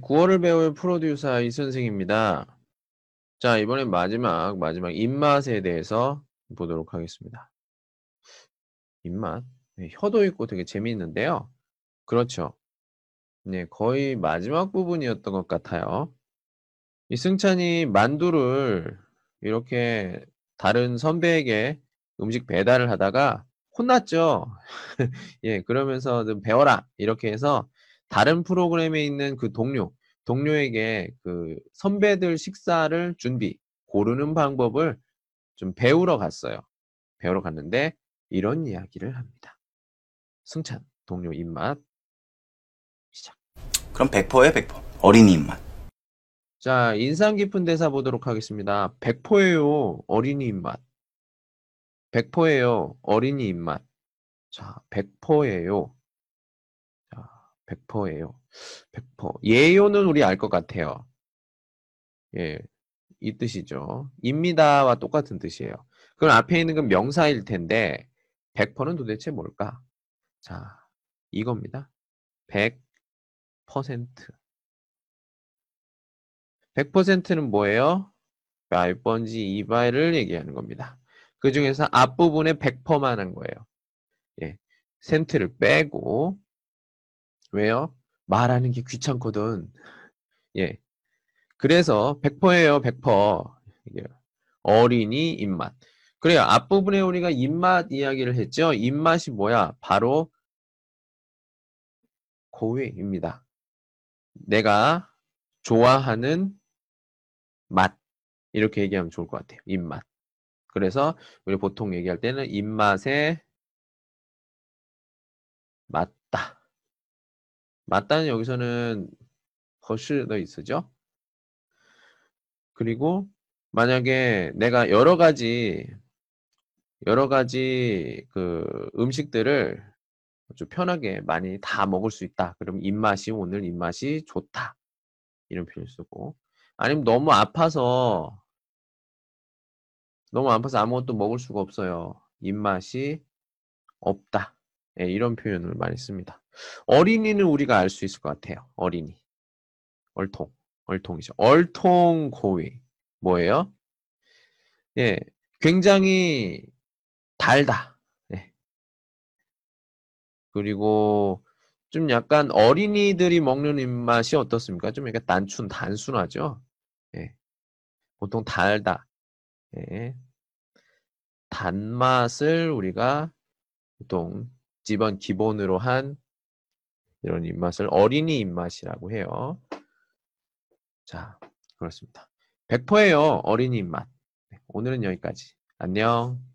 구어를 배울 프로듀서 이선생입니다. 자, 이번엔 마지막, 마지막 입맛에 대해서 보도록 하겠습니다. 입맛. 네, 혀도 있고 되게 재미있는데요. 그렇죠. 네, 거의 마지막 부분이었던 것 같아요. 이 승찬이 만두를 이렇게 다른 선배에게 음식 배달을 하다가 혼났죠. 예, 그러면서 좀 배워라. 이렇게 해서 다른 프로그램에 있는 그 동료, 동료에게 그 선배들 식사를 준비, 고르는 방법을 좀 배우러 갔어요. 배우러 갔는데 이런 이야기를 합니다. 승찬, 동료 입맛. 시작. 그럼 100%예요, 100%. 어린이 입맛. 자, 인상 깊은 대사 보도록 하겠습니다. 100%예요, 어린이 입맛. 100%예요, 어린이 입맛. 자, 100%예요. 자, 100%예요. 100%. 예요는 우리 알 것 같아요. 예, 이 뜻이죠. 입니다와 똑같은 뜻이에요. 그럼 앞에 있는 건 명사일 텐데 100%는 도대체 뭘까? 자, 이겁니다. 100%. 100%는 뭐예요? 몇 번지 이발을 얘기하는 겁니다. 그 중에서 앞부분에 100%만 한 거예요. 예. 센트를 빼고 왜요? 말하는 게 귀찮거든. 예. 그래서 100%예요, 100%. 이게 어린이 입맛. 그래요. 앞부분에 우리가 입맛 이야기를 했죠. 입맛이 뭐야? 바로 고유입니다. 내가 좋아하는 맛. 이렇게 얘기하면 좋을 것 같아요. 입맛. 그래서 우리 보통 얘기할 때는 입맛에 맞다. 맞다는 여기서는 허쉬더 있으죠. 그리고 만약에 내가 여러 가지 여러 가지 그 음식들을 좀 편하게 많이 다 먹을 수 있다. 그럼 입맛이 오늘 입맛이 좋다. 이런 표현을 쓰고 아니면 너무 아파서 너무 아파서 아무것도 먹을 수가 없어요. 입맛이 없다. 예, 이런 표현을 많이 씁니다. 어린이는 우리가 알 수 있을 것 같아요. 어린이. 얼통. 얼통이죠. 얼통 고위. 뭐예요? 예, 굉장히 달다. 예. 그리고 좀 약간 어린이들이 먹는 입맛이 어떻습니까? 좀 약간 단순, 단순하죠? 예. 보통 달다. 예. 단맛을 우리가 보통 집안 기본으로 한 이런 입맛을 어린이 입맛이라고 해요. 자, 그렇습니다. 100%예요. 어린이 입맛. 네, 오늘은 여기까지. 안녕.